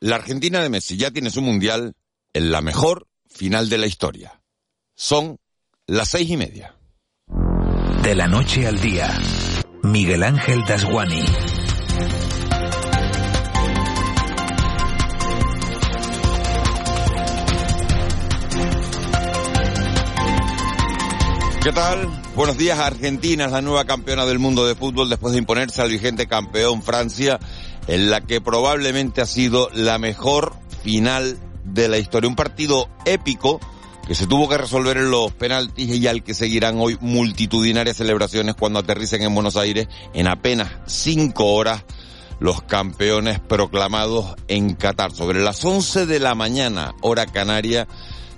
La Argentina de Messi ya tiene su mundial en la mejor final de la historia. Son las seis y media. De la noche al día, Miguel Ángel Dasguani. ¿Qué tal? Buenos días, Argentina es la nueva campeona del mundo de fútbol después de imponerse al vigente campeón Francia, en la que probablemente ha sido la mejor final de la historia. Un partido épico que se tuvo que resolver en los penaltis y al que seguirán hoy multitudinarias celebraciones cuando aterricen en Buenos Aires en apenas cinco horas los campeones proclamados en Qatar. Sobre las 11 de la mañana, hora canaria,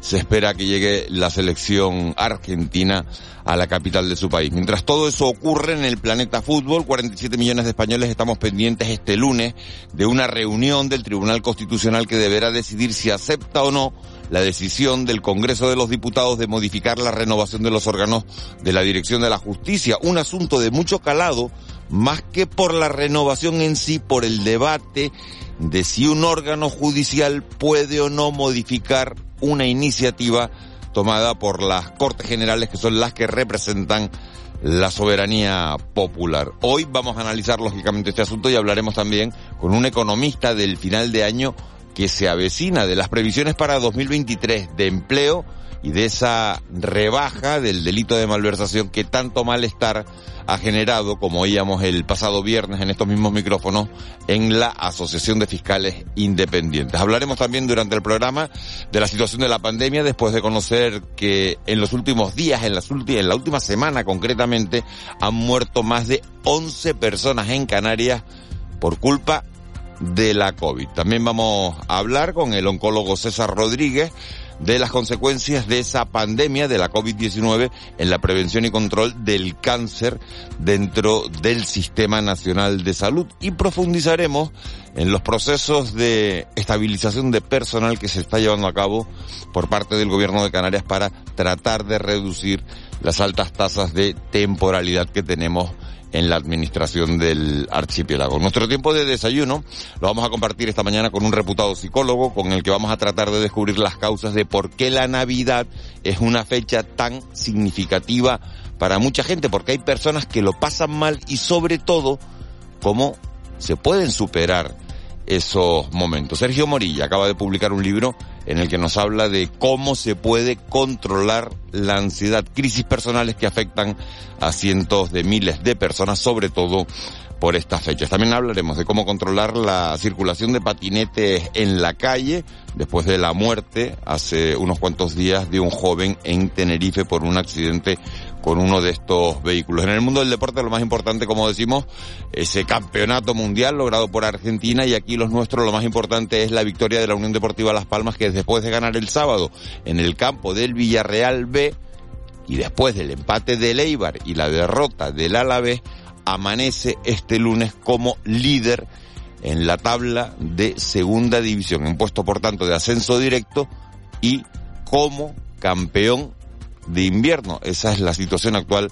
se espera que llegue la selección argentina a la capital de su país. Mientras todo eso ocurre en el planeta fútbol, 47 millones de españoles estamos pendientes este lunes de una reunión del Tribunal Constitucional que deberá decidir si acepta o no la decisión del Congreso de los Diputados de modificar la renovación de los órganos de la Dirección de la Justicia, un asunto de mucho calado, más que por la renovación en sí, por el debate de si un órgano judicial puede o no modificar una iniciativa tomada por las Cortes Generales, que son las que representan la soberanía popular. Hoy vamos a analizar lógicamente este asunto y hablaremos también con un economista del final de año que se avecina de las previsiones para 2023 de empleo y de esa rebaja del delito de malversación que tanto malestar ha generado, como oíamos el pasado viernes en estos mismos micrófonos, en la Asociación de Fiscales Independientes. Hablaremos también durante el programa de la situación de la pandemia después de conocer que en los últimos días, en, las en la última semana concretamente, han muerto más de 11 personas en Canarias por culpa de la COVID. También vamos a hablar con el oncólogo César Rodríguez de las consecuencias de esa pandemia de la COVID-19 en la prevención y control del cáncer dentro del Sistema Nacional de Salud. Y profundizaremos en los procesos de estabilización de personal que se está llevando a cabo por parte del Gobierno de Canarias para tratar de reducir las altas tasas de temporalidad que tenemos en la administración del archipiélago. Nuestro tiempo de desayuno lo vamos a compartir esta mañana con un reputado psicólogo con el que vamos a tratar de descubrir las causas de por qué la Navidad es una fecha tan significativa para mucha gente, porque hay personas que lo pasan mal y sobre todo cómo se pueden superar esos momentos. Sergio Morilla acaba de publicar un libro en el que nos habla de cómo se puede controlar la ansiedad, crisis personales que afectan a cientos de miles de personas, sobre todo por estas fechas. También hablaremos de cómo controlar la circulación de patinetes en la calle después de la muerte hace unos cuantos días de un joven en Tenerife por un accidente con uno de estos vehículos. En el mundo del deporte lo más importante, como decimos, ese campeonato mundial logrado por Argentina y aquí los nuestros lo más importante es la victoria de la Unión Deportiva Las Palmas que después de ganar el sábado en el campo del Villarreal B y después del empate del Eibar y la derrota del Alavés amanece este lunes como líder en la tabla de segunda división, en puesto por tanto de ascenso directo y como campeón de invierno. Esa es la situación actual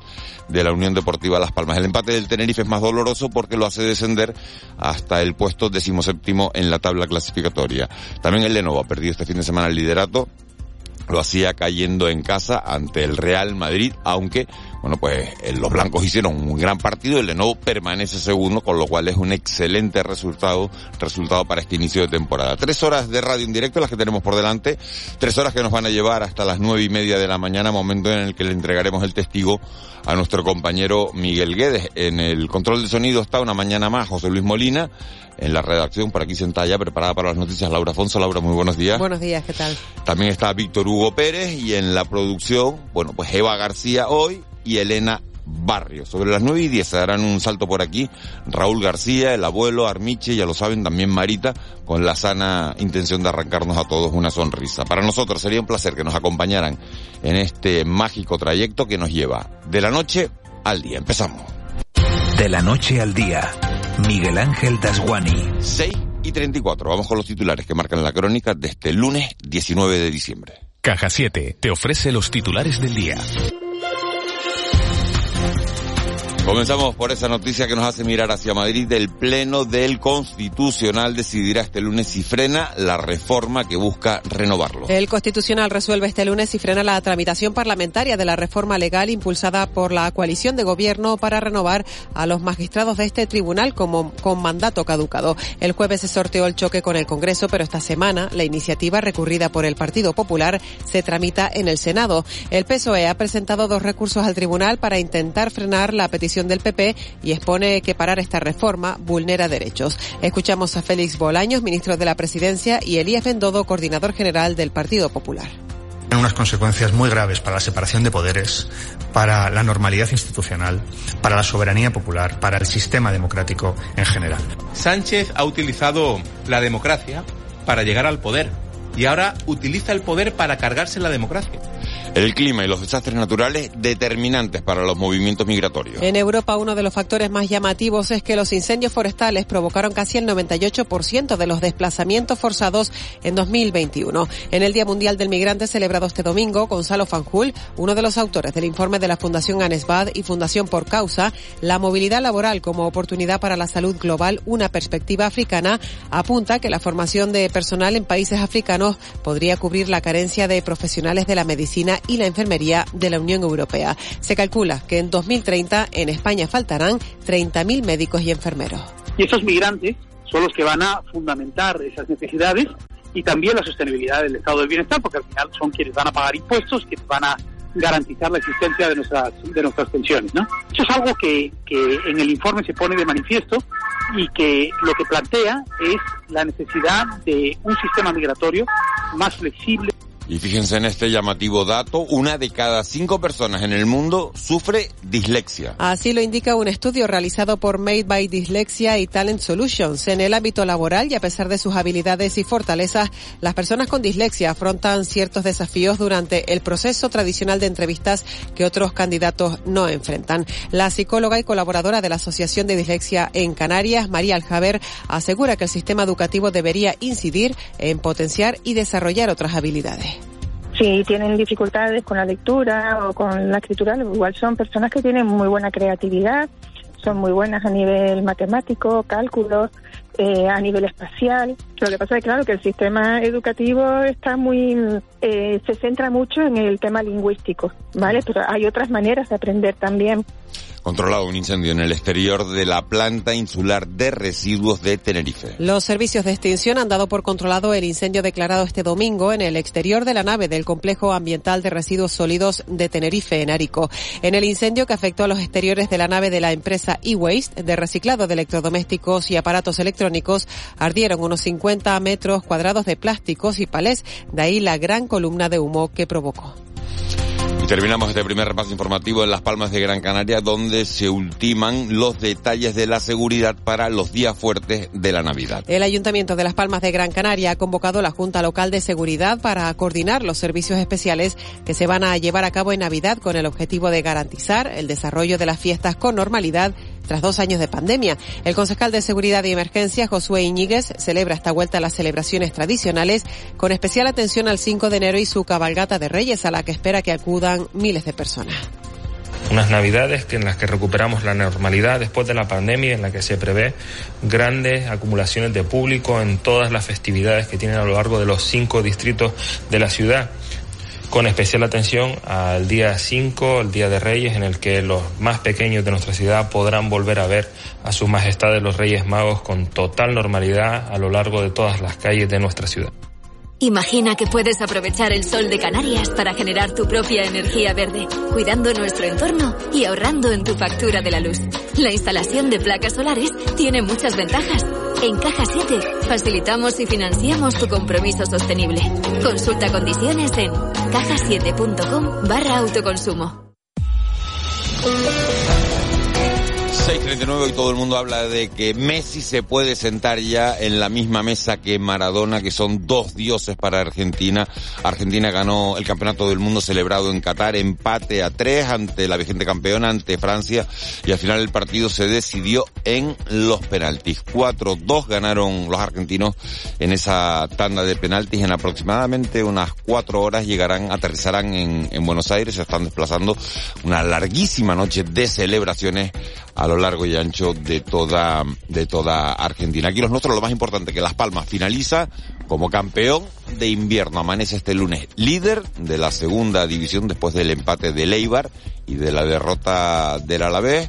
de la Unión Deportiva Las Palmas. El empate del Tenerife es más doloroso porque lo hace descender hasta el puesto decimoséptimo en la tabla clasificatoria. También el Lenovo ha perdido este fin de semana el liderato lo hacía cayendo en casa ante el Real Madrid, aunque, bueno, pues eh, los blancos hicieron un gran partido, el Lenovo permanece segundo, con lo cual es un excelente resultado, resultado para este inicio de temporada. Tres horas de radio en directo las que tenemos por delante, tres horas que nos van a llevar hasta las nueve y media de la mañana, momento en el que le entregaremos el testigo a nuestro compañero Miguel Guedes. En el control de sonido está una mañana más José Luis Molina, en la redacción, por aquí sentada ya, preparada para las noticias, Laura Afonso. Laura, muy buenos días. Buenos días, ¿qué tal? También está Víctor Hugo Pérez y en la producción, bueno, pues Eva García hoy y Elena Barrio. Sobre las nueve y diez se darán un salto por aquí Raúl García, el abuelo, Armiche, ya lo saben, también Marita, con la sana intención de arrancarnos a todos una sonrisa. Para nosotros sería un placer que nos acompañaran en este mágico trayecto que nos lleva de la noche al día. Empezamos. De la noche al día Miguel Ángel Dasguani. 6 y 34. Vamos con los titulares que marcan la crónica de este lunes 19 de diciembre. Caja 7 te ofrece los titulares del día. Comenzamos por esa noticia que nos hace mirar hacia Madrid. El Pleno del Constitucional decidirá este lunes si frena la reforma que busca renovarlo. El Constitucional resuelve este lunes si frena la tramitación parlamentaria de la reforma legal impulsada por la coalición de gobierno para renovar a los magistrados de este tribunal como con mandato caducado. El jueves se sorteó el choque con el Congreso, pero esta semana la iniciativa recurrida por el Partido Popular se tramita en el Senado. El PSOE ha presentado dos recursos al tribunal para intentar frenar la petición del PP y expone que parar esta reforma vulnera derechos. Escuchamos a Félix Bolaños, ministro de la Presidencia, y Elías Bendodo, coordinador general del Partido Popular tiene unas consecuencias muy graves para la separación de poderes, para la normalidad institucional, para la soberanía popular, para el sistema democrático en general. Sánchez ha utilizado la democracia para llegar al poder y ahora utiliza el poder para cargarse la democracia. El clima y los desastres naturales determinantes para los movimientos migratorios. En Europa uno de los factores más llamativos es que los incendios forestales provocaron casi el 98% de los desplazamientos forzados en 2021. En el Día Mundial del Migrante celebrado este domingo, Gonzalo Fanjul, uno de los autores del informe de la Fundación ANESBAD y Fundación Por Causa, la movilidad laboral como oportunidad para la salud global, una perspectiva africana, apunta que la formación de personal en países africanos podría cubrir la carencia de profesionales de la medicina y la enfermería de la Unión Europea. Se calcula que en 2030 en España faltarán 30.000 médicos y enfermeros. Y esos migrantes son los que van a fundamentar esas necesidades y también la sostenibilidad del estado del bienestar, porque al final son quienes van a pagar impuestos, quienes van a garantizar la existencia de nuestras, de nuestras pensiones. ¿no? Eso es algo que, que en el informe se pone de manifiesto y que lo que plantea es la necesidad de un sistema migratorio más flexible y fíjense en este llamativo dato, una de cada cinco personas en el mundo sufre dislexia. Así lo indica un estudio realizado por Made by Dyslexia y Talent Solutions. En el ámbito laboral y a pesar de sus habilidades y fortalezas, las personas con dislexia afrontan ciertos desafíos durante el proceso tradicional de entrevistas que otros candidatos no enfrentan. La psicóloga y colaboradora de la Asociación de Dislexia en Canarias, María Aljaver, asegura que el sistema educativo debería incidir en potenciar y desarrollar otras habilidades si tienen dificultades con la lectura o con la escritura, igual son personas que tienen muy buena creatividad, son muy buenas a nivel matemático, cálculos, eh, a nivel espacial. Lo que pasa es claro que el sistema educativo está muy eh, se centra mucho en el tema lingüístico, ¿vale? Pero hay otras maneras de aprender también controlado un incendio en el exterior de la planta insular de residuos de Tenerife. Los servicios de extinción han dado por controlado el incendio declarado este domingo en el exterior de la nave del complejo ambiental de residuos sólidos de Tenerife, en Arico. En el incendio que afectó a los exteriores de la nave de la empresa e-Waste de reciclado de electrodomésticos y aparatos electrónicos, ardieron unos 50 metros cuadrados de plásticos y palés, de ahí la gran columna de humo que provocó. Y terminamos este primer repaso informativo en Las Palmas de Gran Canaria, donde se ultiman los detalles de la seguridad para los días fuertes de la Navidad. El Ayuntamiento de Las Palmas de Gran Canaria ha convocado la Junta Local de Seguridad para coordinar los servicios especiales que se van a llevar a cabo en Navidad con el objetivo de garantizar el desarrollo de las fiestas con normalidad tras dos años de pandemia. El concejal de Seguridad y Emergencia, Josué Iñiguez, celebra esta vuelta a las celebraciones tradicionales con especial atención al 5 de enero y su cabalgata de Reyes, a la que espera que acudan miles de personas unas navidades en las que recuperamos la normalidad después de la pandemia en la que se prevé grandes acumulaciones de público en todas las festividades que tienen a lo largo de los cinco distritos de la ciudad con especial atención al día 5, el Día de Reyes, en el que los más pequeños de nuestra ciudad podrán volver a ver a sus majestades los Reyes Magos con total normalidad a lo largo de todas las calles de nuestra ciudad. Imagina que puedes aprovechar el sol de Canarias para generar tu propia energía verde, cuidando nuestro entorno y ahorrando en tu factura de la luz. La instalación de placas solares tiene muchas ventajas. En Caja 7 facilitamos y financiamos tu compromiso sostenible. Consulta condiciones en cajasiete.com barra autoconsumo. 6.39 y todo el mundo habla de que Messi se puede sentar ya en la misma mesa que Maradona, que son dos dioses para Argentina. Argentina ganó el campeonato del mundo celebrado en Qatar, empate a tres ante la vigente campeona, ante Francia, y al final el partido se decidió en los penaltis. 4-2 ganaron los argentinos en esa tanda de penaltis. En aproximadamente unas cuatro horas llegarán, aterrizarán en, en Buenos Aires, se están desplazando una larguísima noche de celebraciones a lo largo y ancho de toda, de toda Argentina. Aquí los nuestros, lo más importante, que Las Palmas finaliza como campeón de invierno. Amanece este lunes líder de la segunda división después del empate de Leibar y de la derrota del Alavés.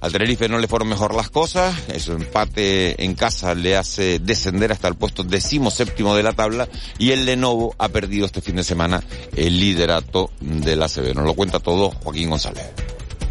Al Tenerife no le fueron mejor las cosas. Ese empate en casa le hace descender hasta el puesto decimoséptimo de la tabla y el Lenovo ha perdido este fin de semana el liderato de la CB. Nos lo cuenta todo Joaquín González.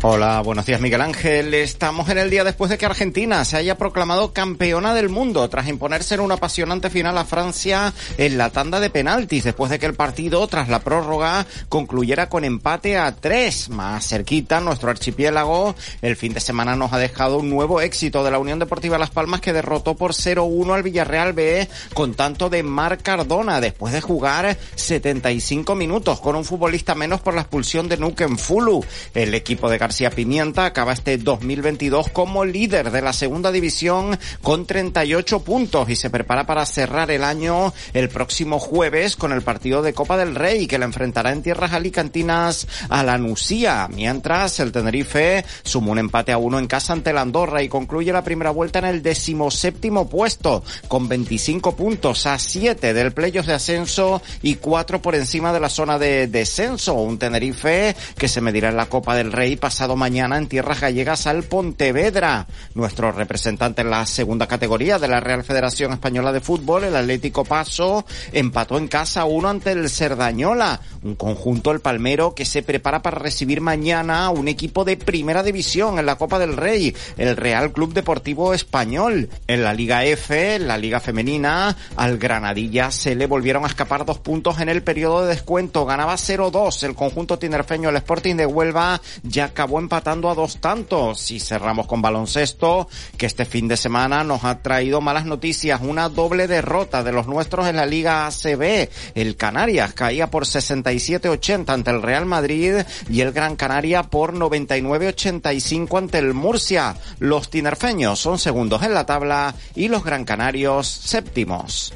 Hola, buenos días Miguel Ángel. Estamos en el día después de que Argentina se haya proclamado campeona del mundo tras imponerse en una apasionante final a Francia en la tanda de penaltis, después de que el partido, tras la prórroga, concluyera con empate a tres. Más cerquita, nuestro archipiélago, el fin de semana nos ha dejado un nuevo éxito de la Unión Deportiva Las Palmas que derrotó por 0-1 al Villarreal B con tanto de Mar Cardona, después de jugar 75 minutos con un futbolista menos por la expulsión de Nuken Fulu. El equipo de García Pimienta acaba este 2022 como líder de la segunda división con 38 puntos y se prepara para cerrar el año el próximo jueves con el partido de Copa del Rey que la enfrentará en tierras alicantinas a la Nucía, mientras el Tenerife sumó un empate a uno en casa ante la Andorra y concluye la primera vuelta en el decimoséptimo puesto con 25 puntos a 7 del playoff de ascenso y 4 por encima de la zona de descenso. Un Tenerife que se medirá en la Copa del Rey pasado mañana en tierras gallegas al Pontevedra. Nuestro representante en la segunda categoría de la Real Federación Española de Fútbol, el Atlético Paso, empató en casa uno ante el Cerdañola, un conjunto el Palmero que se prepara para recibir mañana un equipo de primera división en la Copa del Rey, el Real Club Deportivo Español. En la Liga F, en la Liga Femenina, al Granadilla se le volvieron a escapar dos puntos en el periodo de descuento. Ganaba 0-2 el conjunto tinerfeño, el Sporting de Huelva, ya acabó empatando a dos tantos. Y cerramos con baloncesto, que este fin de semana nos ha traído malas noticias. Una doble derrota de los nuestros en la Liga ACB. El Canarias caía por 67-80 ante el Real Madrid y el Gran Canaria por 99-85 ante el Murcia. Los tinerfeños son segundos en la tabla y los Gran Canarios séptimos.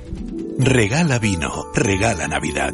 Regala vino, regala Navidad.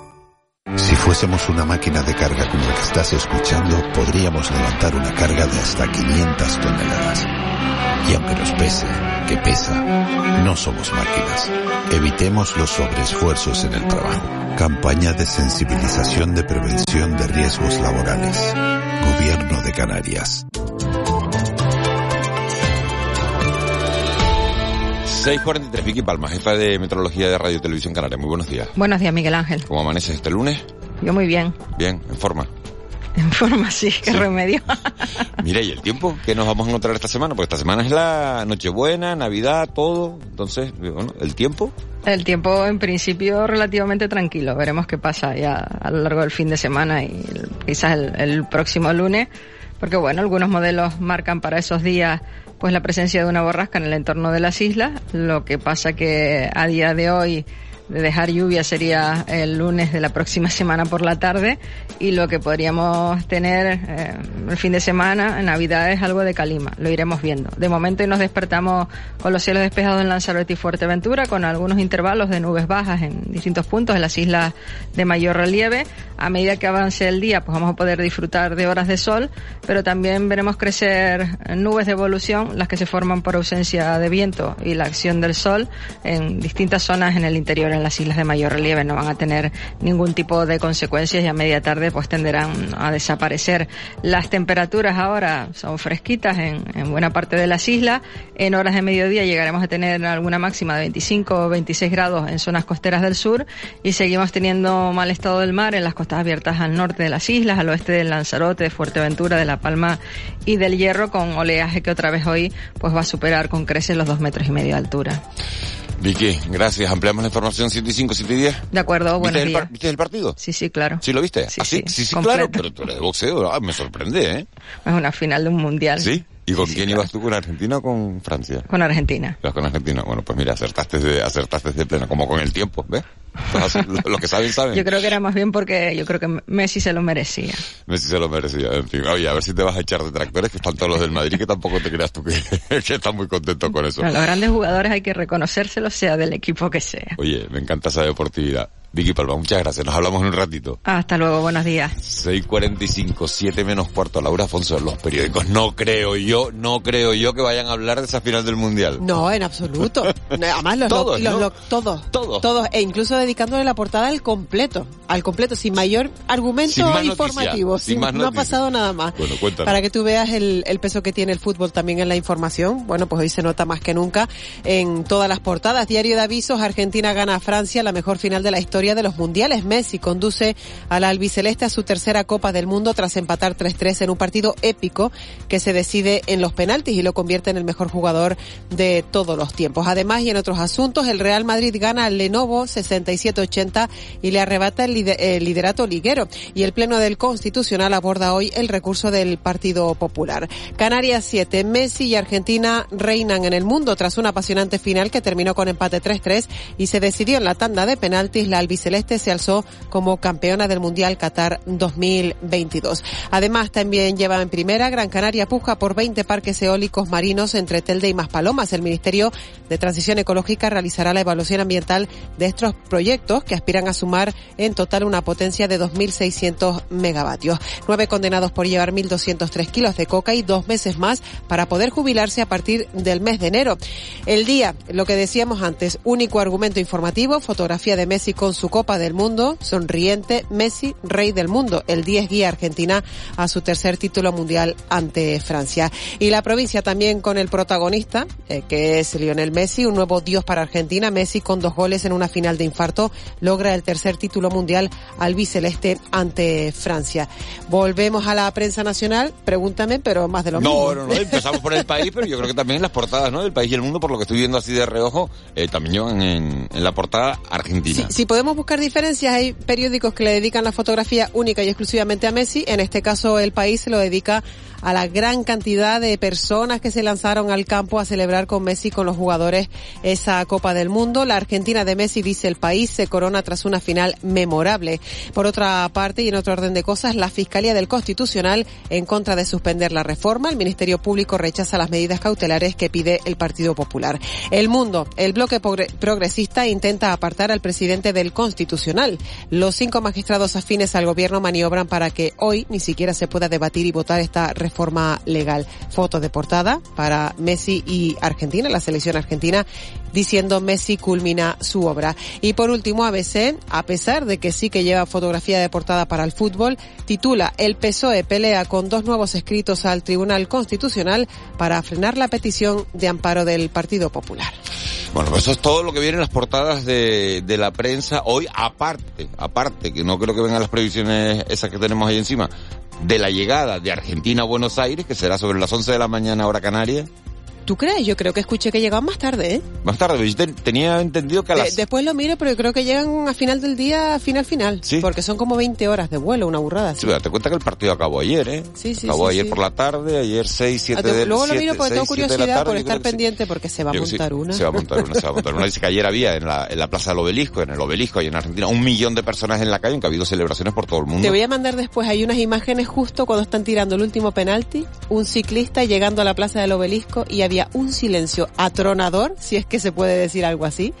Si fuésemos una máquina de carga como la que estás escuchando, podríamos levantar una carga de hasta 500 toneladas. Y aunque nos pese, que pesa, no somos máquinas. Evitemos los sobreesfuerzos en el trabajo. Campaña de sensibilización de prevención de riesgos laborales. Gobierno de Canarias. 643, Vicky Palma, jefa de Meteorología de Radio y Televisión Canaria. Muy buenos días. Buenos días, Miguel Ángel. ¿Cómo amaneces este lunes? Yo muy bien. Bien, en forma. En forma, sí, qué remedio. Mira, ¿y el tiempo? ¿Qué nos vamos a encontrar esta semana? Porque esta semana es la Nochebuena, Navidad, todo. Entonces, bueno, ¿el tiempo? El tiempo, en principio, relativamente tranquilo. Veremos qué pasa ya a lo largo del fin de semana y quizás el, el próximo lunes. Porque, bueno, algunos modelos marcan para esos días pues la presencia de una borrasca en el entorno de las islas. Lo que pasa que a día de hoy de dejar lluvia sería el lunes de la próxima semana por la tarde y lo que podríamos tener eh, el fin de semana, en Navidad, es algo de calima. Lo iremos viendo. De momento nos despertamos con los cielos despejados en Lanzarote y Fuerteventura, con algunos intervalos de nubes bajas en distintos puntos de las islas de mayor relieve. A medida que avance el día, pues vamos a poder disfrutar de horas de sol, pero también veremos crecer nubes de evolución, las que se forman por ausencia de viento y la acción del sol en distintas zonas en el interior, en las islas de mayor relieve, no van a tener ningún tipo de consecuencias y a media tarde pues tenderán a desaparecer. Las temperaturas ahora son fresquitas en, en buena parte de las islas. En horas de mediodía llegaremos a tener alguna máxima de 25 o 26 grados en zonas costeras del sur y seguimos teniendo mal estado del mar en las costas abiertas al norte de las islas, al oeste del Lanzarote, de Fuerteventura, de La Palma y del Hierro con oleaje que otra vez hoy pues va a superar con creces los dos metros y medio de altura. Vicky, gracias. Ampliamos la información 105, 710. De acuerdo, buenos ¿Viste el, días. par- ¿Viste el partido? Sí, sí, claro. ¿Sí lo viste? Sí, ¿Ah, sí? sí, Sí, sí, claro. Pero tú eres de boxeo. Ah, me sorprende, ¿eh? Es una final de un mundial. ¿Sí? ¿Y con quién ibas tú? ¿Con Argentina o con Francia? Con Argentina. Ibas con Argentina. Bueno, pues mira, acertaste de, acertaste de pleno, como con el tiempo, ¿ves? Pues lo, lo que saben, saben. Yo creo que era más bien porque yo creo que Messi se lo merecía. Messi se lo merecía, en fin. Oye, a ver si te vas a echar de tractores, que están todos los del Madrid, que tampoco te creas tú que, que están muy contentos con eso. A los grandes jugadores hay que reconocérselos, sea del equipo que sea. Oye, me encanta esa deportividad. Vicky Palma, muchas gracias. Nos hablamos en un ratito. Hasta luego, buenos días. 6.45, 7 menos cuarto. Laura Afonso, los periódicos. No creo yo, no creo yo que vayan a hablar de esa final del Mundial. No, en absoluto. Además, los, Todos, los- ¿no? los- todos, Todos. todos, e incluso dedicándole la portada al completo, al completo, sin mayor argumento Sin más noticia, informativo, sin sin- más no ha noticia. pasado nada más. Bueno, cuéntanos. Para que tú veas el, el peso que tiene el fútbol también en la información, bueno, pues hoy se nota más que nunca en todas las portadas. Diario de avisos, Argentina gana a Francia, la mejor final de la historia de los mundiales. Messi conduce a la albiceleste a su tercera Copa del Mundo tras empatar 3-3 en un partido épico que se decide en los penaltis y lo convierte en el mejor jugador de todos los tiempos. Además, y en otros asuntos, el Real Madrid gana al Lenovo 67-80 y le arrebata el, lider- el liderato liguero. Y el Pleno del Constitucional aborda hoy el recurso del Partido Popular. Canarias 7, Messi y Argentina reinan en el mundo tras una apasionante final que terminó con empate 3-3 y se decidió en la tanda de penaltis. La albiceleste se alzó como campeona del Mundial Qatar 2022. Además, también lleva en primera Gran Canaria puja por 20 parques eólicos marinos entre Telde y Maspalomas. El Ministerio de Transición Ecológica realizará la evaluación ambiental de estos proyectos que aspiran a sumar en total una potencia de 2.600 megavatios. Nueve condenados por llevar 1.203 kilos de coca y dos meses más para poder jubilarse a partir del mes de enero. El día, lo que decíamos antes, único argumento informativo, fotografía de Messi con su Copa del Mundo, sonriente, Messi, rey del mundo. El 10 guía Argentina a su tercer título mundial ante Francia. Y la provincia también con el protagonista, eh, que es Lionel Messi, un nuevo dios para Argentina. Messi con dos goles en una final de infarto logra el tercer título mundial albiceleste ante Francia. Volvemos a la prensa nacional, pregúntame, pero más de lo mismo. No, no, no, empezamos por el país, pero yo creo que también las portadas, ¿no? Del país y el mundo, por lo que estoy viendo así de reojo, eh, también en, en la portada Argentina. Si podemos buscar diferencias, hay periódicos que le dedican la fotografía única y exclusivamente a Messi. En este caso, el país se lo dedica a la gran cantidad de personas que se lanzaron al campo a celebrar con Messi, con los jugadores, esa Copa del Mundo. La Argentina de Messi, dice el país, se corona tras una final memorable. Por otra parte, y en otro orden de cosas, la Fiscalía del Constitucional, en contra de suspender la reforma, el Ministerio Público rechaza las medidas cautelares que pide el Partido Popular. El Mundo, el bloque progre- progresista intenta apartar al presidente del Constitucional. Los cinco magistrados afines al gobierno maniobran para que hoy ni siquiera se pueda debatir y votar esta reforma legal. Foto de portada para Messi y Argentina, la selección argentina, diciendo Messi culmina su obra. Y por último, ABC, a pesar de que sí que lleva fotografía de portada para el fútbol, titula El PSOE pelea con dos nuevos escritos al Tribunal Constitucional para frenar la petición de amparo del Partido Popular. Bueno, pues eso es todo lo que viene en las portadas de la prensa hoy, aparte, aparte, que no creo que vengan las previsiones esas que tenemos ahí encima, de la llegada de Argentina a Buenos Aires, que será sobre las 11 de la mañana hora canaria. ¿Tú crees? Yo creo que escuché que llegaban más tarde, ¿eh? Más tarde, yo ten- tenía entendido que a De- las... después lo miro, pero creo que llegan a final del día, final final. Sí. Porque son como 20 horas de vuelo, una burrada. Sí, pero date cuenta que el partido acabó ayer, ¿eh? Sí, sí, acabó sí, ayer sí. por la tarde, ayer 6, 7 Ah, te- de Luego lo 7, miro porque tengo 6, 7 de la curiosidad tarde, por estar que pendiente porque se va a que montar una. Se va a montar una, se va a montar una. Dice que ayer había en la, en la plaza del obelisco, en el obelisco, ahí en Argentina, un millón de personas en la calle, aunque ha habido celebraciones por todo el mundo. Te voy a mandar después, hay unas imágenes justo cuando están tirando el último penalti, un ciclista llegando a la plaza del obelisco y había un silencio atronador, si es que se puede decir algo así,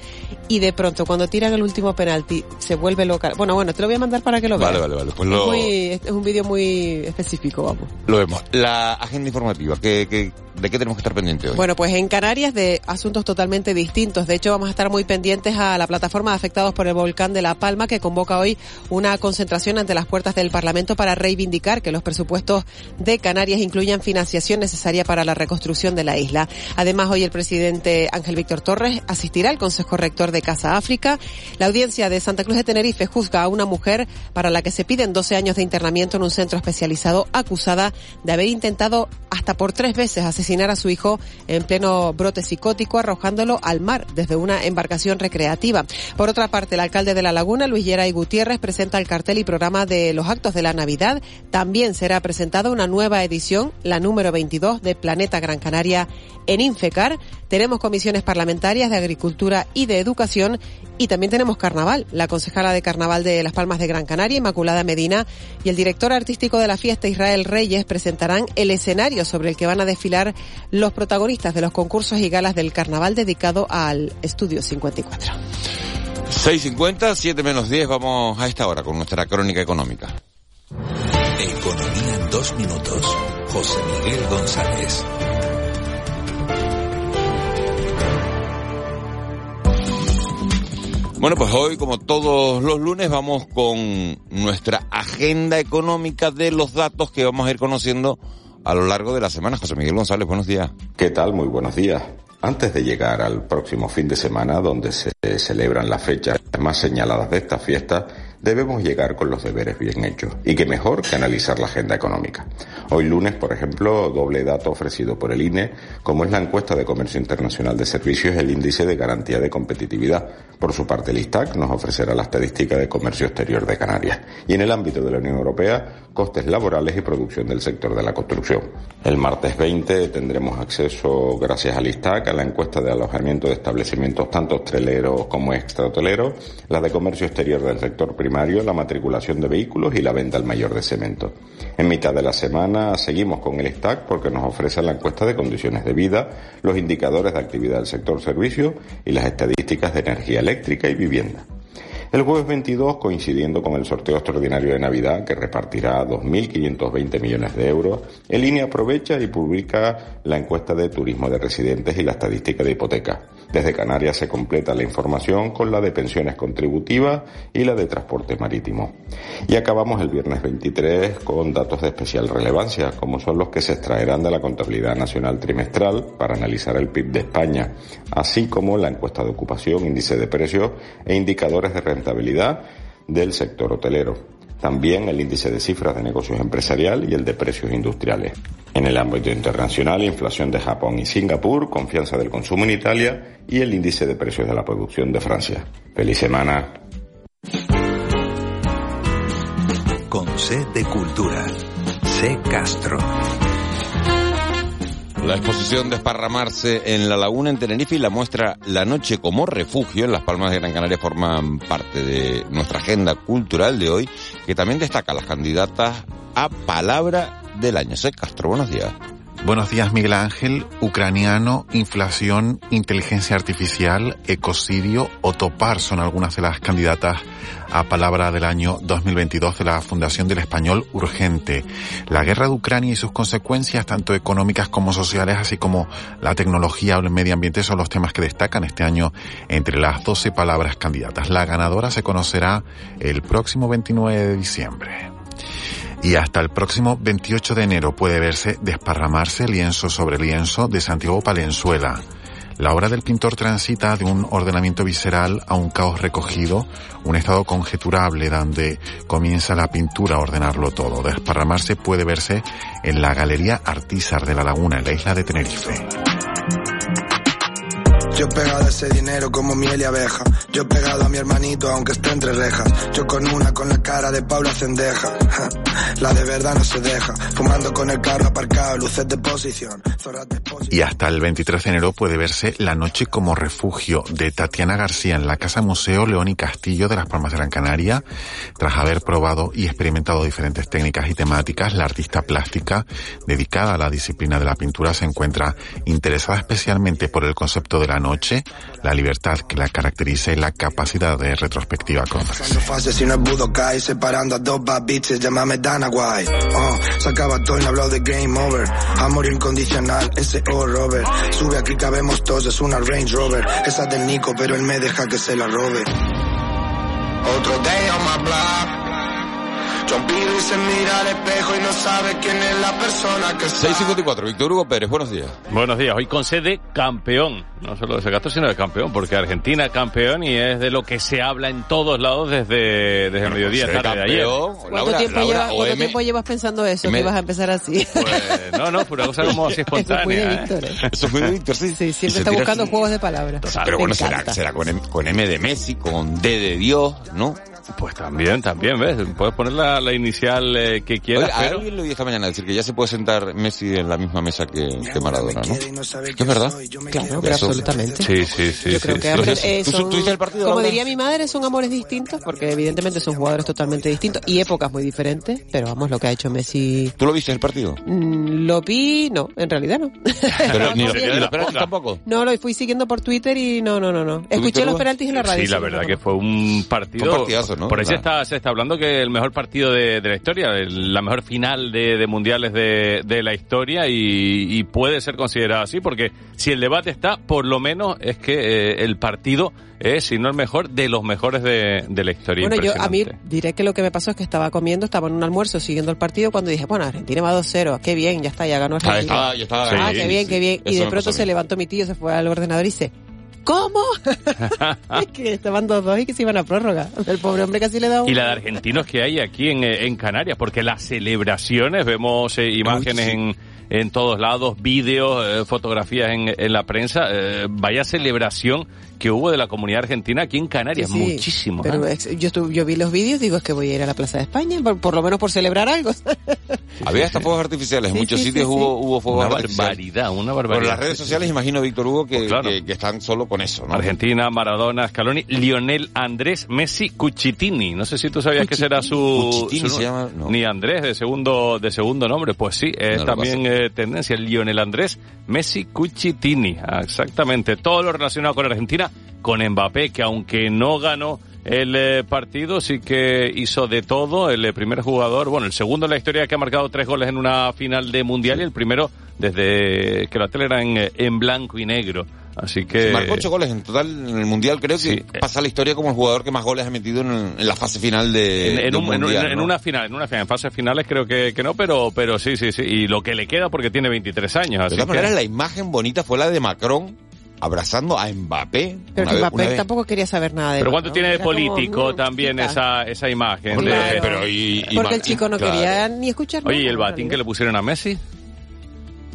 y de pronto cuando tiran el último penalti se vuelve loca. Bueno, bueno, te lo voy a mandar para que lo veas. Vale, vale, vale. Pues Es, lo, muy- es un vídeo muy específico, vamos. lo vemos. La agenda informativa, ¿qué, qué, ¿De qué tenemos que estar pendientes hoy? Bueno, pues en Canarias de asuntos totalmente distintos. De hecho, vamos a estar muy pendientes a la plataforma de afectados por el volcán de La Palma que convoca hoy una concentración ante las puertas del Parlamento para reivindicar que los presupuestos de Canarias incluyan financiación necesaria para la reconstrucción de la isla. Además, hoy el presidente Ángel Víctor Torres asistirá al Consejo Rector de Casa África. La audiencia de Santa Cruz de Tenerife juzga a una mujer para la que se piden 12 años de internamiento en un centro especializado acusada de haber intentado hasta por tres veces asesinar a su hijo en pleno brote psicótico arrojándolo al mar desde una embarcación recreativa. Por otra parte, el alcalde de La Laguna, Luis Geray Gutiérrez, presenta el cartel y programa de los actos de la Navidad. También será presentada una nueva edición, la número 22 de Planeta Gran Canaria en Infecar. Tenemos comisiones parlamentarias de Agricultura y de Educación y también tenemos Carnaval. La concejala de Carnaval de Las Palmas de Gran Canaria, Inmaculada Medina, y el director artístico de la fiesta, Israel Reyes, presentarán el escenario sobre el que van a desfilar los protagonistas de los concursos y galas del Carnaval dedicado al Estudio 54. 6.50, 7 menos 10, vamos a esta hora con nuestra crónica económica. Economía en dos minutos. José Miguel González. Bueno, pues hoy, como todos los lunes, vamos con nuestra agenda económica de los datos que vamos a ir conociendo a lo largo de la semana. José Miguel González, buenos días. ¿Qué tal? Muy buenos días. Antes de llegar al próximo fin de semana, donde se celebran las fechas más señaladas de esta fiesta, debemos llegar con los deberes bien hechos. Y qué mejor que analizar la agenda económica. Hoy lunes, por ejemplo, doble dato ofrecido por el INE, como es la encuesta de comercio internacional de servicios, el índice de garantía de competitividad. Por su parte, el ISTAC nos ofrecerá la estadística de comercio exterior de Canarias. Y en el ámbito de la Unión Europea, costes laborales y producción del sector de la construcción. El martes 20 tendremos acceso, gracias al ISTAC, a la encuesta de alojamiento de establecimientos tanto hosteleros como extrahoteleros, la de comercio exterior del sector primario, la matriculación de vehículos y la venta al mayor de cemento. En mitad de la semana seguimos con el ISTAC porque nos ofrece la encuesta de condiciones de vida, los indicadores de actividad del sector servicio y las estadísticas de energía eléctrica y vivienda. El jueves 22, coincidiendo con el sorteo extraordinario de Navidad, que repartirá 2.520 millones de euros, el INE aprovecha y publica la encuesta de turismo de residentes y la estadística de hipoteca. Desde Canarias se completa la información con la de pensiones contributivas y la de transporte marítimo. Y acabamos el viernes 23 con datos de especial relevancia, como son los que se extraerán de la contabilidad nacional trimestral para analizar el PIB de España, así como la encuesta de ocupación, índice de precios e indicadores de rentabilidad rentabilidad del sector hotelero. También el índice de cifras de negocios empresarial y el de precios industriales. En el ámbito internacional, inflación de Japón y Singapur, confianza del consumo en Italia y el índice de precios de la producción de Francia. Feliz semana. Con C de Cultura. C Castro. La exposición Desparramarse en la Laguna en Tenerife y la muestra La Noche como Refugio en Las Palmas de Gran Canaria forman parte de nuestra agenda cultural de hoy, que también destaca las candidatas a Palabra del Año. C. Castro, buenos días. Buenos días, Miguel Ángel. Ucraniano, inflación, inteligencia artificial, ecocidio o topar son algunas de las candidatas a palabra del año 2022 de la Fundación del Español Urgente. La guerra de Ucrania y sus consecuencias, tanto económicas como sociales, así como la tecnología o el medio ambiente, son los temas que destacan este año entre las 12 palabras candidatas. La ganadora se conocerá el próximo 29 de diciembre y hasta el próximo 28 de enero puede verse desparramarse lienzo sobre lienzo de Santiago Palenzuela. La obra del pintor transita de un ordenamiento visceral a un caos recogido, un estado conjeturable donde comienza la pintura a ordenarlo todo. Desparramarse puede verse en la Galería Artísar de la Laguna, en la isla de Tenerife. Yo pegado ese dinero como miel y abeja. Yo pegado a mi hermanito aunque esté entre rejas. Yo con una con la cara de Paula Cendeja. La de verdad no se deja. Fumando con el carro aparcado, luces de posición. Y hasta el 23 de enero puede verse La Noche como Refugio de Tatiana García en la Casa Museo León y Castillo de las Palmas de Gran Canaria. Tras haber probado y experimentado diferentes técnicas y temáticas, la artista plástica dedicada a la disciplina de la pintura se encuentra interesada especialmente por el concepto de la noche, la libertad que la caracteriza y la capacidad de retrospectiva con. Oh. Amor incondicional, ese oh Robert. Sube aquí cabemos todos, es una Range Rover. Esa es del Nico, pero él me deja que se la robe. Otro day on my block. John Peter se mira al espejo y no sabe quién es la persona que está. 654, Víctor Hugo Pérez, buenos días. Buenos días, hoy con sede campeón, no solo de Segato, sino de campeón, porque Argentina campeón y es de lo que se habla en todos lados desde, desde el mediodía tarde de ayer. campeón, ¿Cuánto, Laura, tiempo, Laura, llevas, cuánto tiempo llevas pensando eso? M- Que ibas a empezar así. Pues, no, no, fue una cosa como así Eso es muy de espontánea. ¿eh? Víctor, ¿eh? Eso es muy de Víctor, sí. Sí, siempre está buscando así. juegos de palabras. Pero Me bueno, será, será con, M, con M de Messi, con D de Dios, ¿no? Pues también, también, ¿ves? Puedes poner la, la inicial eh, que quieras, Oye, a pero... alguien lo dije esta mañana, decir que ya se puede sentar Messi en la misma mesa que, que Maradona, ¿no? ¿Es verdad? Claro, pero absolutamente. Sí, sí, sí. Yo sí, creo que sí. ambos, eh, ¿Tú- son- tú viste el partido, como diría mi madre, son amores distintos, porque evidentemente son jugadores totalmente distintos y épocas muy diferentes, pero vamos, lo que ha hecho Messi, ¿Tú lo viste el partido? mm, lo vi, no, en realidad no. Pero ni, los penaltis tampoco. No, lo fui siguiendo por Twitter y no, no, no, no. Escuché los penaltis en la radio. Sí, la verdad que fue un partido. Un partidazo, ¿no? Por ahí se está, se está hablando que el mejor partido de, de la historia, el- la mejor final de, de mundiales de, de la historia y, y puede ser considerado así porque si el debate está, por lo menos es que eh, el partido es, si no el mejor, de los mejores de, de la historia. Bueno, yo a mí diré que lo que me pasó es que estaba comiendo, estaba en un almuerzo siguiendo el partido cuando dije, bueno, Argentina va 2-0, qué bien, ya está, ya ganó Ah, Argentina. estaba- ya estaba ah, qué bien, sí. qué bien. Y de pronto se levantó mi tío, se fue al ordenador y dice, ¿cómo? es que estaban 2-2 y que se iban a prórroga. El pobre hombre casi le da un... Y la de argentinos que hay aquí en, eh, en Canarias, porque las celebraciones, vemos eh, imágenes sí. en, en todos lados, vídeos, eh, fotografías en, en la prensa, eh, vaya celebración que hubo de la comunidad argentina aquí en Canarias, Sí, sí, muchísimo. Pero ¿eh? yo, estuve- yo vi los vídeos, digo, es que voy a ir a la Plaza de España, por, por lo menos por celebrar algo. Había hasta fuegos artificiales, en muchos sí, sitios sí, hubo, sí. hubo fuegos Una artificiales. barbaridad, una Por barbaridad. las redes sociales imagino, Víctor Hugo, que, Pues claro. que, que están solo con eso, ¿no? Argentina, Maradona, Scaloni, Lionel Andrés Messi Cucitini. No sé si tú sabías que será su, su- se llama, no. ni Andrés de segundo de segundo nombre. Pues sí, es No también eh, tendencia. Lionel Andrés Messi Cucitini. Ah, Exactamente. Todo lo relacionado con Argentina, con Mbappé, que aunque no ganó el eh, partido, sí que hizo de todo. El eh, primer jugador, bueno, el segundo en la historia que ha marcado tres goles en una final de mundial y el primero desde que la tele era en, eh, en blanco y negro. Así que Marcó ocho goles en total en el Mundial. Creo que pasa la historia como el jugador que más goles ha metido en, en la fase final de, en, en de un- Mundial, en ¿no? una final, en una final, en fases finales creo que, que no, pero pero sí, sí, sí. Y lo que le queda porque tiene 23 años. De Así todas que- maneras, la imagen bonita fue la de Macron abrazando a Mbappé. Pero Una vez- Mbappé una vez- tampoco quería saber nada de Pero ¿cuánto ¿no? tiene de como, político mm, también esa, esa imagen? De- pero y, y Porque el chico no claro. quería ni escuchar Oye, ¿y el batín que le pusieron a Messi?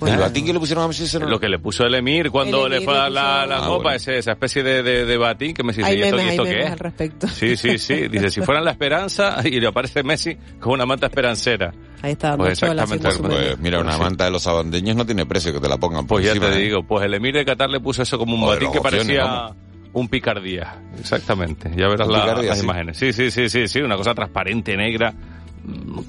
El batín que le pusieron a Lo que le puso el Emir cuando El le fue a la, la Ah, copa, bueno. ese- esa especie de, de, de batín que Messi dice, Hay ¿y esto, memes, y hay esto qué al es? respecto. Sí, sí, sí. Dice, si fueran la esperanza y le aparece Messi con una manta esperancera. Ahí está, Pues exactamente, pues, mira, una Sí. manta de los sabandeños no tiene precio que te la pongan por Pues ya encima, te ¿eh? digo, pues el Emir de Qatar le puso eso como un Joder, batín que opciones, parecía un picardía. Exactamente. Ya verás Un la- picardía, las sí. imágenes. Sí, sí, sí, sí, sí, una cosa transparente, negra,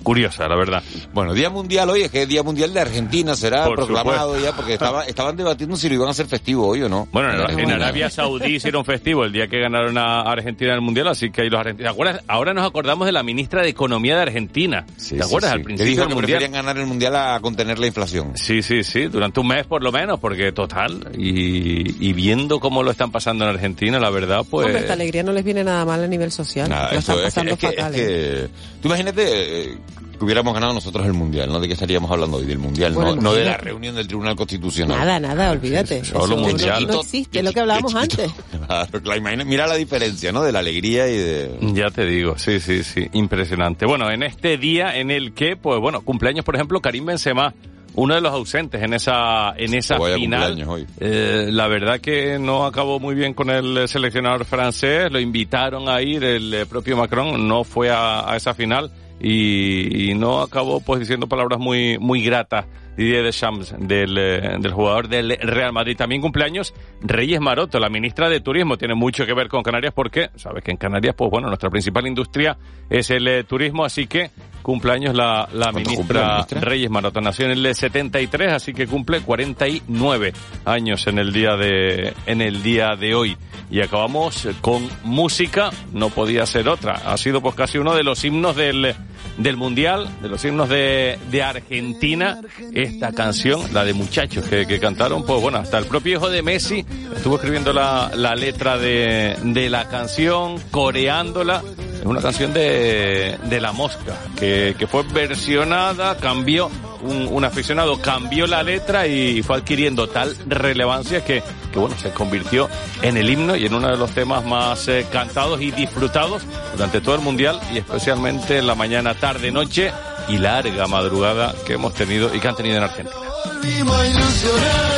curiosa, la verdad. Bueno, Día Mundial hoy, es que Día Mundial de Argentina será Por proclamado supuesto. ya, porque estaba, estaban debatiendo si lo iban a hacer festivo hoy o no. Bueno, en. Arabia Saudí hicieron festivo el día que ganaron a Argentina en el Mundial, así que ahí los argentinos... ¿Te acuerdas? Ahora nos acordamos de la ministra de Economía de Argentina. Sí, ¿Te acuerdas? sí. Al principio dijo del que Mundial. preferían ganar el Mundial a contener la inflación. Sí, sí, sí, durante un mes por lo menos, porque total, y, y viendo cómo lo están pasando en Argentina, la verdad, pues... Hombre, esta alegría no les viene nada mal a nivel social. Nada, lo eso están es que, pasando es que, es fatal. ¿eh? que- tú imagínate eh, que hubiéramos ganado nosotros el Mundial, ¿no? ¿De qué estaríamos hablando hoy? Del Mundial, Bueno, no, no de la reunión del Tribunal Constitucional. Nada, nada, olvídate. solo Eso no- mundial. No, existe, es lo que hablábamos antes. Claro, claro, imagina- mira la diferencia, ¿no? De la alegría y de... Ya te digo, sí, sí, sí, impresionante. Bueno, en este día en el que, pues bueno, cumpleaños, por ejemplo, Karim Benzema, uno de los ausentes en esa en esa Vaya final. hoy. Eh, la verdad que no acabó muy bien con el seleccionador francés, lo invitaron a ir, el eh, propio Macron no fue a, a esa final y, no acabó pues diciendo palabras muy muy gratas Didier Deschamps del, eh, del jugador del Real Madrid. También cumpleaños Reyes Maroto, la ministra de Turismo, tiene mucho que ver con Canarias porque sabes que en Canarias pues bueno, nuestra principal industria es el eh, turismo, así que cumpleaños la, la ¿Cuánto ministra, cumple la ministra? Reyes Maroto. Nació en el 73, así que cumple 49 años en el día de, en el día de hoy. Y acabamos con música, no podía ser otra. Ha sido pues casi uno de los himnos del, del Mundial, de los himnos de, de Argentina. Esta canción, la de muchachos que, cantaron, pues bueno, hasta el propio hijo de Messi estuvo escribiendo la, la letra de, de la canción, coreándola. Es una canción de, de La Mosca, que, que fue versionada, cambió, un, un aficionado cambió la letra y fue adquiriendo tal relevancia que, que bueno, se convirtió en el himno y en uno de los temas más eh, cantados y disfrutados durante todo el Mundial y especialmente en la mañana, tarde, noche y larga madrugada que hemos tenido y que han tenido en Argentina. Volvimos a ilusionar.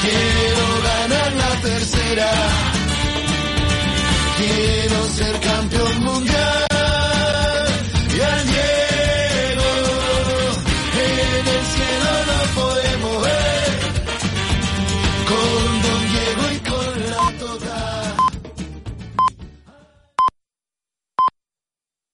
Quiero ganar la tercera. Quiero ser campeón mundial.